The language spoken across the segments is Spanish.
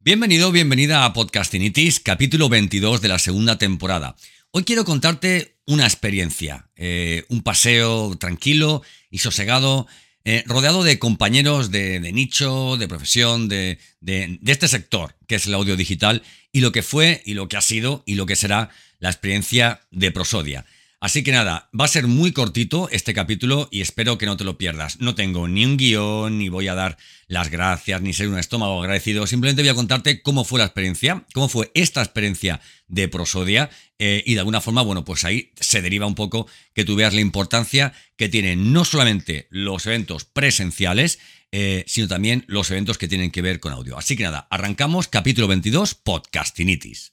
Bienvenido, bienvenida a Podcastinitis, capítulo 22 de la segunda temporada. Hoy quiero contarte una experiencia, eh, un paseo tranquilo y sosegado, eh, rodeado de compañeros de, nicho, de profesión, de, de, este sector, que es el audio digital, y lo que fue, y lo que ha sido, y lo que será la experiencia de Prosodia. Así que nada, va a ser muy cortito este capítulo y espero que no te lo pierdas. No tengo ni un guion, ni voy a dar las gracias, ni ser un estómago agradecido. Simplemente voy a contarte cómo fue la experiencia, cómo fue esta experiencia de Prosodia eh, y de alguna forma, bueno, pues ahí se deriva un poco que tú veas la importancia que tienen no solamente los eventos presenciales, eh, sino también los eventos que tienen que ver con audio. Así que nada, arrancamos capítulo 22, Podcastinitis.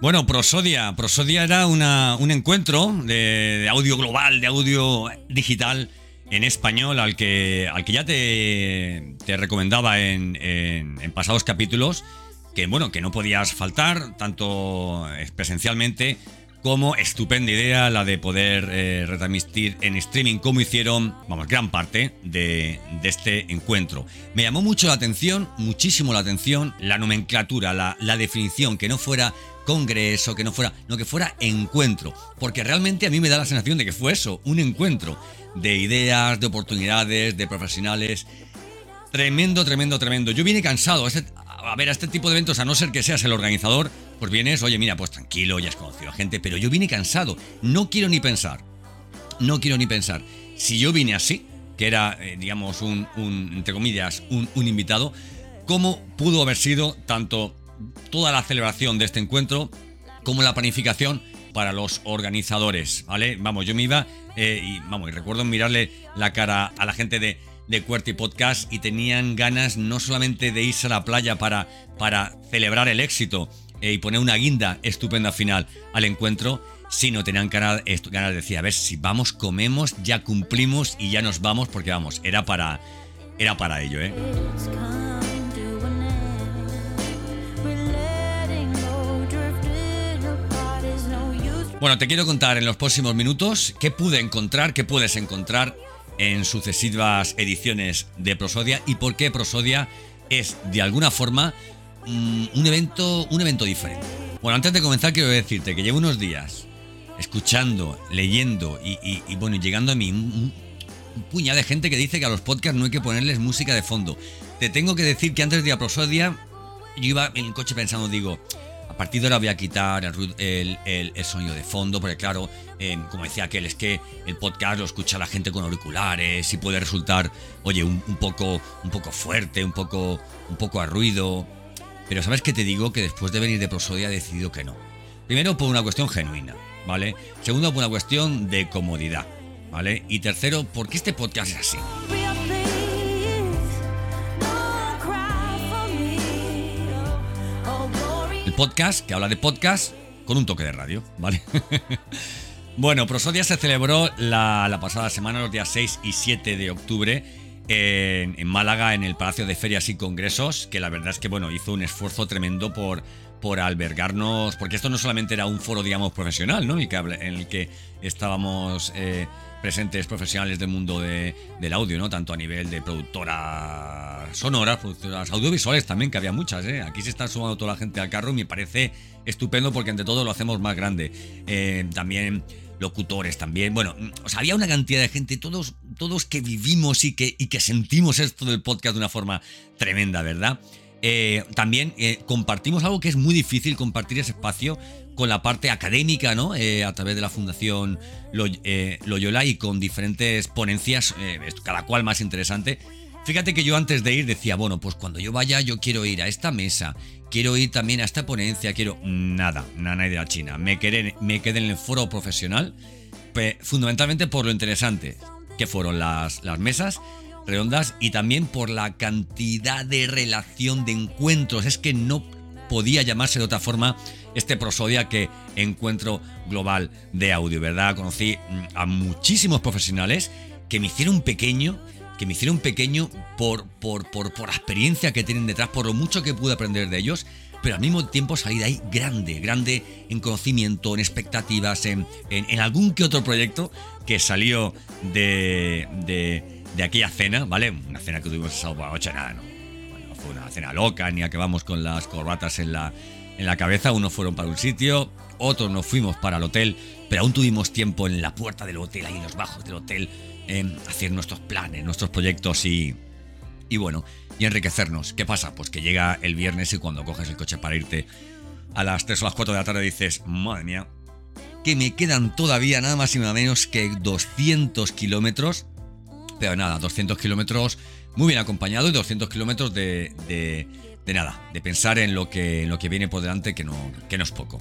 Bueno, Prosodia. Prosodia era una, un encuentro de audio global, de audio digital en español al que, al que ya te, te recomendaba en, en, pasados capítulos, que bueno, que no podías faltar, tanto presencialmente como estupenda idea la de poder eh, retransmitir en streaming como hicieron, vamos, gran parte de, de, este encuentro. Me llamó mucho la atención, muchísimo la atención, la nomenclatura, la, la definición, que no fuera congreso, que no fuera, no que fuera encuentro, porque realmente a mí me da la sensación de que fue eso, un encuentro de ideas, de oportunidades, de profesionales. Tremendo, tremendo, tremendo. Yo vine cansado este, a, ver a este tipo de eventos, a no ser que seas el organizador, pues vienes, oye, mira, pues tranquilo, ya has conocido a gente, pero yo vine cansado. No quiero ni pensar, no quiero ni pensar. Si yo vine así, que era, eh, digamos, un, entre comillas, un, un invitado, ¿cómo pudo haber sido tanto toda la celebración de este encuentro como la planificación para los organizadores, ¿vale? Vamos, yo me iba eh, y vamos, y recuerdo mirarle la cara a la gente de, de Podcast y tenían ganas no solamente de irse a la playa para, para celebrar el éxito eh, y poner una guinda estupenda final al encuentro, sino tenían ganas, ganas de decir, a ver, si vamos, comemos, ya cumplimos y ya nos vamos, porque vamos, era para, era para ello, ¿eh? Bueno, te quiero contar en los próximos minutos qué pude encontrar, qué puedes encontrar en sucesivas ediciones de Prosodia y por qué Prosodia es de alguna forma mm, un evento, un evento diferente. Bueno, antes de comenzar quiero decirte que llevo unos días escuchando, leyendo y, bueno, llegando a mí un, un puñado de gente que dice que a los podcasts no hay que ponerles música de fondo. Te tengo que decir que antes de ir a Prosodia yo iba en el coche pensando, digo, de ahora voy a quitar el, el, sonido de fondo, porque claro, eh, como decía aquel, es que el podcast lo escucha la gente con auriculares y puede resultar, oye, un, poco, un poco fuerte, un poco, un poco a ruido. Pero ¿sabes qué te digo? Que después de venir de Prosodia he decidido que no. Primero, por una cuestión genuina, ¿vale? Segundo, por una cuestión de comodidad, ¿vale? Y tercero, porque este podcast es así. Podcast que habla de podcast con un toque de radio, ¿vale? bueno, Prosodia se celebró la, pasada semana, los días 6 y 7 de octubre, en, Málaga, en el Palacio de Ferias y Congresos, que la verdad es que, bueno, hizo un esfuerzo tremendo por, por albergarnos, porque esto no solamente era un foro, digamos, profesional, ¿no? En el que, estábamos... Eh, presentes profesionales del mundo del audio, ¿no? Tanto a nivel de productoras sonoras, productoras audiovisuales también, que había muchas, ¿eh? Aquí se está sumando toda la gente al carro y me parece estupendo porque entre todo lo hacemos más grande. Eh, también locutores también. Bueno, o sea, había una cantidad de gente, todos, todos que vivimos y que, y que sentimos esto del podcast de una forma tremenda, ¿verdad? eh, también eh, compartimos algo que es muy difícil, compartir ese espacio con la parte académica, ¿no? Eh, a través de la Fundación Loyola y con diferentes ponencias, cada cual más interesante. Fíjate que yo antes de ir decía, bueno, pues cuando yo vaya yo quiero ir a esta mesa, quiero ir también a esta ponencia, quiero... Nada, nada de la China. Me quedé, en el foro profesional, fundamentalmente por lo interesante que fueron las mesas redondas y también por la cantidad de relación de encuentros. Es que no podía llamarse de otra forma este prosodia que encuentro global de audio, ¿verdad? Conocí mm, a muchísimos profesionales que me hicieron pequeño, que me hicieron pequeño por, por, por, por la experiencia que tienen detrás, por lo mucho que pude aprender de ellos, pero al mismo tiempo salir de ahí grande, grande en conocimiento, en expectativas, en, en, algún que otro proyecto que salió de, de de aquella cena, ¿vale? Una cena que tuvimos esa noche, nada, no. Bueno, fue una cena loca, ni a que vamos con las corbatas en la, en la cabeza. Unos fueron para un sitio, otros nos fuimos para el hotel, pero aún tuvimos tiempo en la puerta del hotel, ahí en los bajos del hotel, en hacer nuestros planes, nuestros proyectos y, y bueno, y enriquecernos. ¿Qué pasa? Pues que llega el viernes y cuando coges el coche para irte a las 3 o las 4 de la tarde dices, madre mía, que me quedan todavía nada más y nada menos que 200 kilómetros pero nada, 200 kilómetros muy bien acompañado y 200 kilómetros de, de, nada, de pensar en lo que, en lo que viene por delante, que no, que no es poco.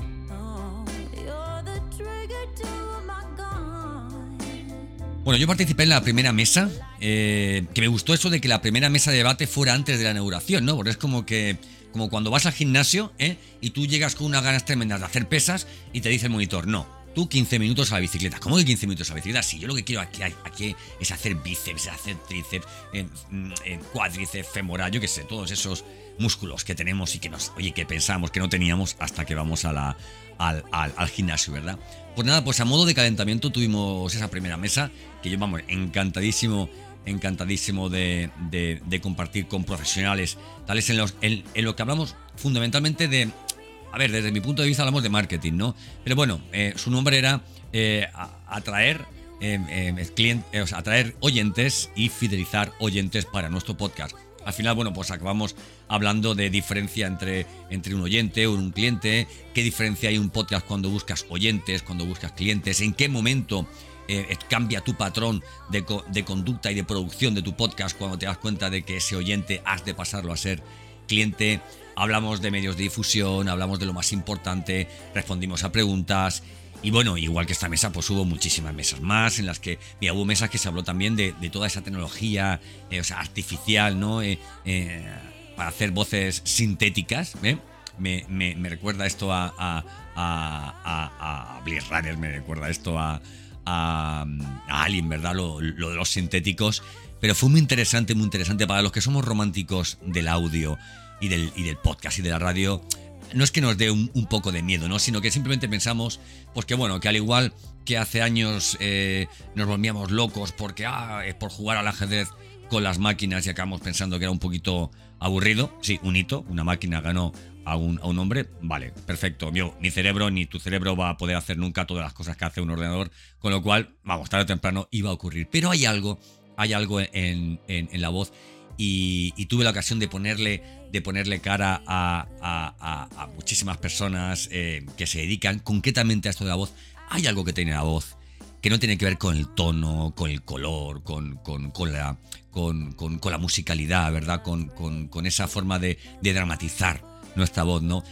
Bueno, yo participé en la primera mesa, eh, que me gustó eso de que la primera mesa de debate fuera antes de la inauguración, ¿no? Porque es como que, como cuando vas al gimnasio, ¿eh? Y tú llegas con unas ganas tremendas de hacer pesas y te dice el monitor, no, tú 15 minutos a la bicicleta. ¿Cómo que 15 minutos a la bicicleta? Si yo lo que quiero aquí, aquí es hacer bíceps, hacer tríceps, cuádriceps, femoral, yo qué sé, todos esos músculos que tenemos y que nos, oye, que pensamos que no teníamos hasta que vamos a la, al, al, gimnasio, ¿verdad? Pues nada, pues a modo de calentamiento tuvimos esa primera mesa, que yo, vamos, encantadísimo, encantadísimo de, de, compartir con profesionales, tales en, los, en lo que hablamos fundamentalmente de a ver, desde mi punto de vista hablamos de marketing, ¿no? Pero bueno, eh, su nombre era eh, atraer, eh, clientes, atraer oyentes y fidelizar oyentes para nuestro podcast. Al final, bueno, pues acabamos hablando de diferencia entre, entre un oyente o un cliente, qué diferencia hay un podcast cuando buscas oyentes, cuando buscas clientes, en qué momento cambia tu patrón de, de, conducta y de producción de tu podcast cuando te das cuenta de que ese oyente has de pasarlo a ser cliente hablamos de medios de difusión, hablamos de lo más importante, respondimos a preguntas. Y bueno, igual que esta mesa, pues hubo muchísimas mesas más en las que, mira, hubo mesas que se habló también de, toda esa tecnología eh, artificial, ¿no? Eh, eh, para hacer voces sintéticas, Me, me, recuerda esto a, a, a, a, me recuerda esto a, a, Alien, ¿verdad? Lo, lo de los sintéticos. Pero fue muy interesante, muy interesante para los que somos románticos del audio y del, y del podcast y de la radio, no es que nos dé un, poco de miedo, ¿no? Sino que simplemente pensamos, pues que bueno, que al igual que hace años eh, nos volvíamos locos porque, ah, es por jugar al ajedrez con las máquinas y acabamos pensando que era un poquito aburrido. Sí, un hito, una máquina ganó a un, a un hombre, vale, perfecto. Mi cerebro ni tu cerebro va a poder hacer nunca todas las cosas que hace un ordenador, con lo cual, vamos, tarde o temprano iba a ocurrir. Pero hay algo, hay algo en, en la voz y, tuve la ocasión de ponerle, de ponerle cara a, muchísimas personas eh, que se dedican concretamente a esto de la voz. Hay algo que tiene la voz que no tiene que ver con el tono, con el color, con, con, la, con, la musicalidad, ¿verdad? Con, esa forma de, dramatizar nuestra voz, ¿no?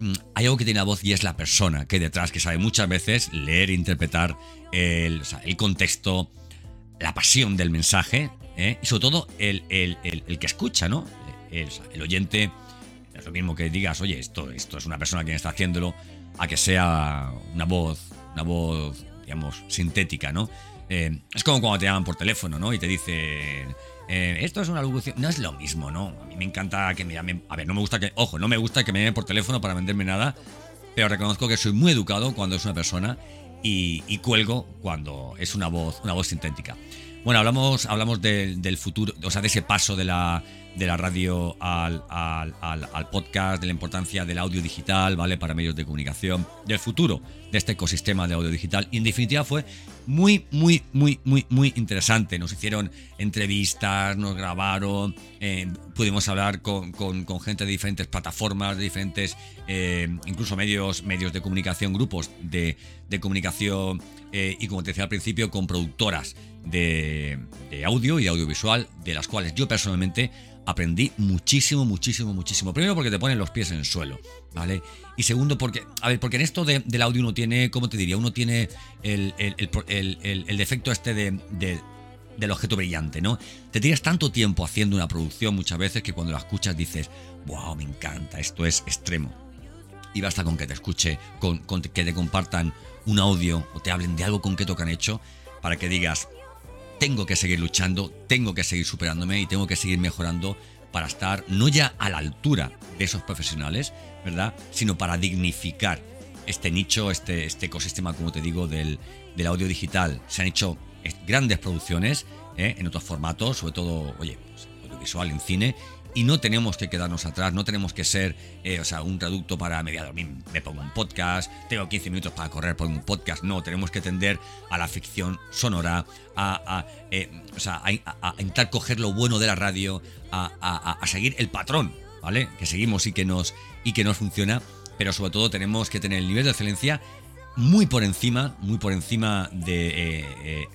Mm, hay algo que tiene la voz y es la persona que detrás, que sabe muchas veces leer interpretar el, el contexto, la pasión del mensaje, ¿eh? y sobre todo el, que escucha, ¿no? El, oyente, es lo mismo que digas, oye, esto, esto es una persona quien está haciéndolo, a que sea una voz, una voz, digamos, sintética, ¿no? Eh, es como cuando te llaman por teléfono, ¿no? Y te dicen, eh, esto es una locución. No es lo mismo, ¿no? A mí me encanta que me llamen. A ver, no me gusta que. Ojo, no me gusta que me llamen por teléfono para venderme nada. Pero reconozco que soy muy educado cuando es una persona y, y cuelgo cuando es una voz, una voz sintética. Bueno, hablamos, hablamos del futuro, o sea, de ese paso de la, de la radio al, al, podcast, de la importancia del audio digital, ¿vale? Para medios de comunicación, del futuro de este ecosistema de audio digital. Y en definitiva fue muy, muy, muy, muy, muy interesante. Nos hicieron entrevistas, nos grabaron, eh, pudimos hablar con, gente de diferentes plataformas, de diferentes, eh, incluso medios, medios de comunicación, grupos de, comunicación eh, y como te decía al principio, con productoras de, audio y audiovisual, de las cuales yo personalmente aprendí muchísimo, muchísimo, muchísimo. Primero porque te ponen los pies en el suelo, ¿vale? Y segundo porque, a ver, porque en esto del audio uno tiene, ¿cómo te diría? Uno tiene el, defecto este de, del objeto brillante, ¿no? Te tiras tanto tiempo haciendo una producción muchas veces que cuando la escuchas dices, wow, me encanta, esto es extremo. Y basta con que te escuche, con que te compartan un audio o te hablen de algo concreto que han hecho para que digas, tengo que seguir luchando, tengo que seguir superándome y tengo que seguir mejorando para estar no ya a la altura de esos profesionales, ¿verdad? Sino para dignificar este nicho, este, este ecosistema, como te digo, del, audio digital. Se han hecho grandes producciones ¿eh? en otros formatos, sobre todo, oye, pues, audiovisual en cine, y no tenemos que quedarnos atrás, no tenemos que ser, eh, o sea, un traducto para me me pongo un podcast, tengo 15 minutos para correr por un podcast, no, tenemos que tender a la ficción sonora, a, eh, o sea, a, intentar coger lo bueno de la radio, a, seguir el patrón, ¿vale? Que seguimos y que nos, y que nos funciona, pero sobre todo tenemos que tener el nivel de excelencia muy por encima, muy por encima de, eh,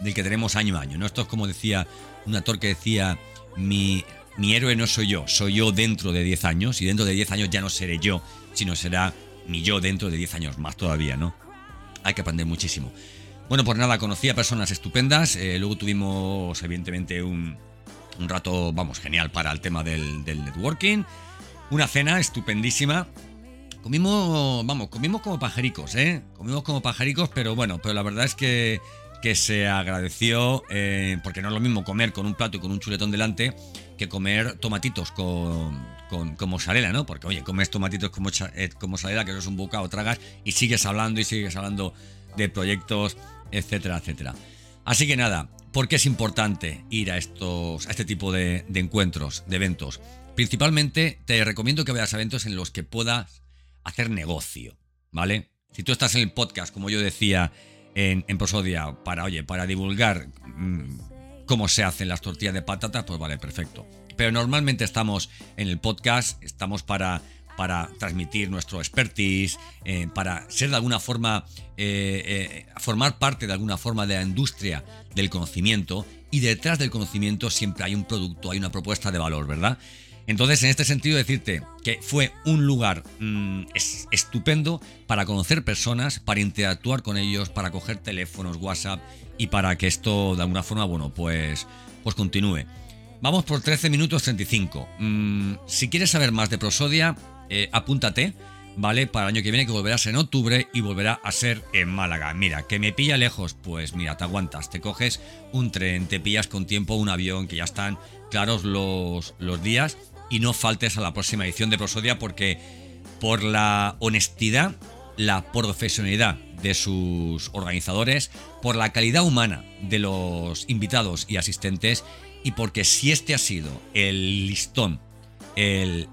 del que tenemos año a año, ¿no? Esto es como decía un actor que decía, mi mi héroe no soy yo, soy yo dentro de 10 años y dentro de 10 años ya no seré yo, sino será mi yo dentro de 10 años más todavía, ¿no? Hay que aprender muchísimo. Bueno, pues nada, conocí a personas estupendas, eh, luego tuvimos evidentemente un, rato, vamos, genial para el tema del, networking, una cena estupendísima. Comimos, vamos, comimos como pajaricos, ¿eh? Comimos como pajaricos, pero bueno, pero la verdad es que, que se agradeció, eh, porque no es lo mismo comer con un plato y con un chuletón delante, que comer tomatitos con, con, mozzarella, ¿no? Porque, oye, comes tomatitos con, eh, con mozzarella, que eso es un bocado, tragas y sigues hablando y sigues hablando de proyectos, etcétera, etcétera. Así que nada, ¿por qué es importante ir a, estos, a este tipo de, encuentros, de eventos? Principalmente te recomiendo que vayas a eventos en los que puedas hacer negocio, ¿vale? Si tú estás en el podcast, como yo decía en, Prosodia, para, oye, para divulgar mm, cómo se hacen las tortillas de patatas, pues vale, perfecto. Pero normalmente estamos en el podcast, estamos para, para transmitir nuestro expertise, eh, para ser de alguna forma, eh, eh, formar parte de alguna forma de la industria del conocimiento y detrás del conocimiento siempre hay un producto, hay una propuesta de valor, ¿verdad? Entonces, en este sentido, decirte que fue un lugar mm, estupendo para conocer personas, para interactuar con ellos, para coger teléfonos, WhatsApp y para que esto de alguna forma, bueno, pues, pues continúe. Vamos por 13 minutos 35. Mm, si quieres saber más de Prosodia, eh, apúntate, ¿vale? Para el año que viene que volverás en octubre y volverá a ser en Málaga. Mira, que me pilla lejos, pues mira, te aguantas, te coges un tren, te pillas con tiempo un avión, que ya están claros los, los días y no faltes a la próxima edición de Prosodia porque por la honestidad, la profesionalidad de sus organizadores, por la calidad humana de los invitados y asistentes y porque si este ha sido el listón, el,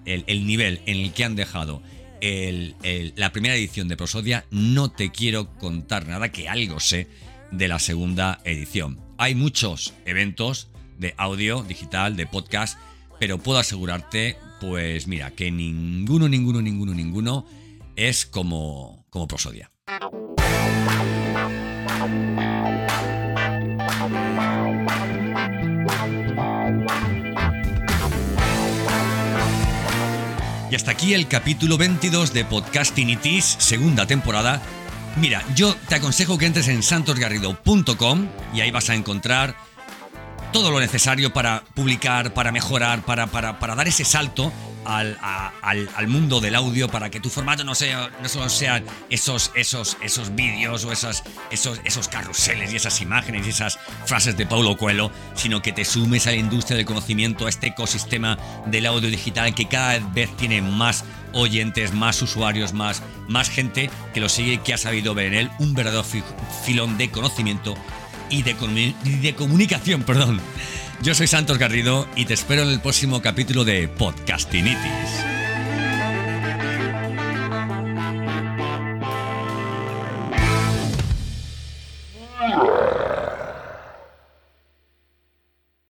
nivel en el que han dejado la primera edición de Prosodia, no te quiero contar nada que algo sé de la segunda edición. Hay muchos eventos de audio digital, de podcast, pero puedo asegurarte, pues mira, que ninguno, ninguno, ninguno, ninguno es como, como Prosodia. Y hasta aquí el capítulo 22 de Podcastinitis, segunda temporada. Mira, yo te aconsejo que entres en santosgarrido.com y ahí vas a encontrar todo lo necesario para publicar, para mejorar, para, para, para dar ese salto al, al, mundo del audio, para que tu formato no, sea, no solo sean esos, esos, esos vídeos o esas, esos, esos carruseles y esas imágenes y esas frases de Paulo Coelho, sino que te sumes a la industria del conocimiento, a este ecosistema del audio digital que cada vez tiene más oyentes, más usuarios, más, más gente que lo sigue que ha sabido ver en él un verdadero filón de conocimiento y de, y de comunicación, perdón. Yo soy Santos Garrido y te espero en el próximo capítulo de Podcastinitis.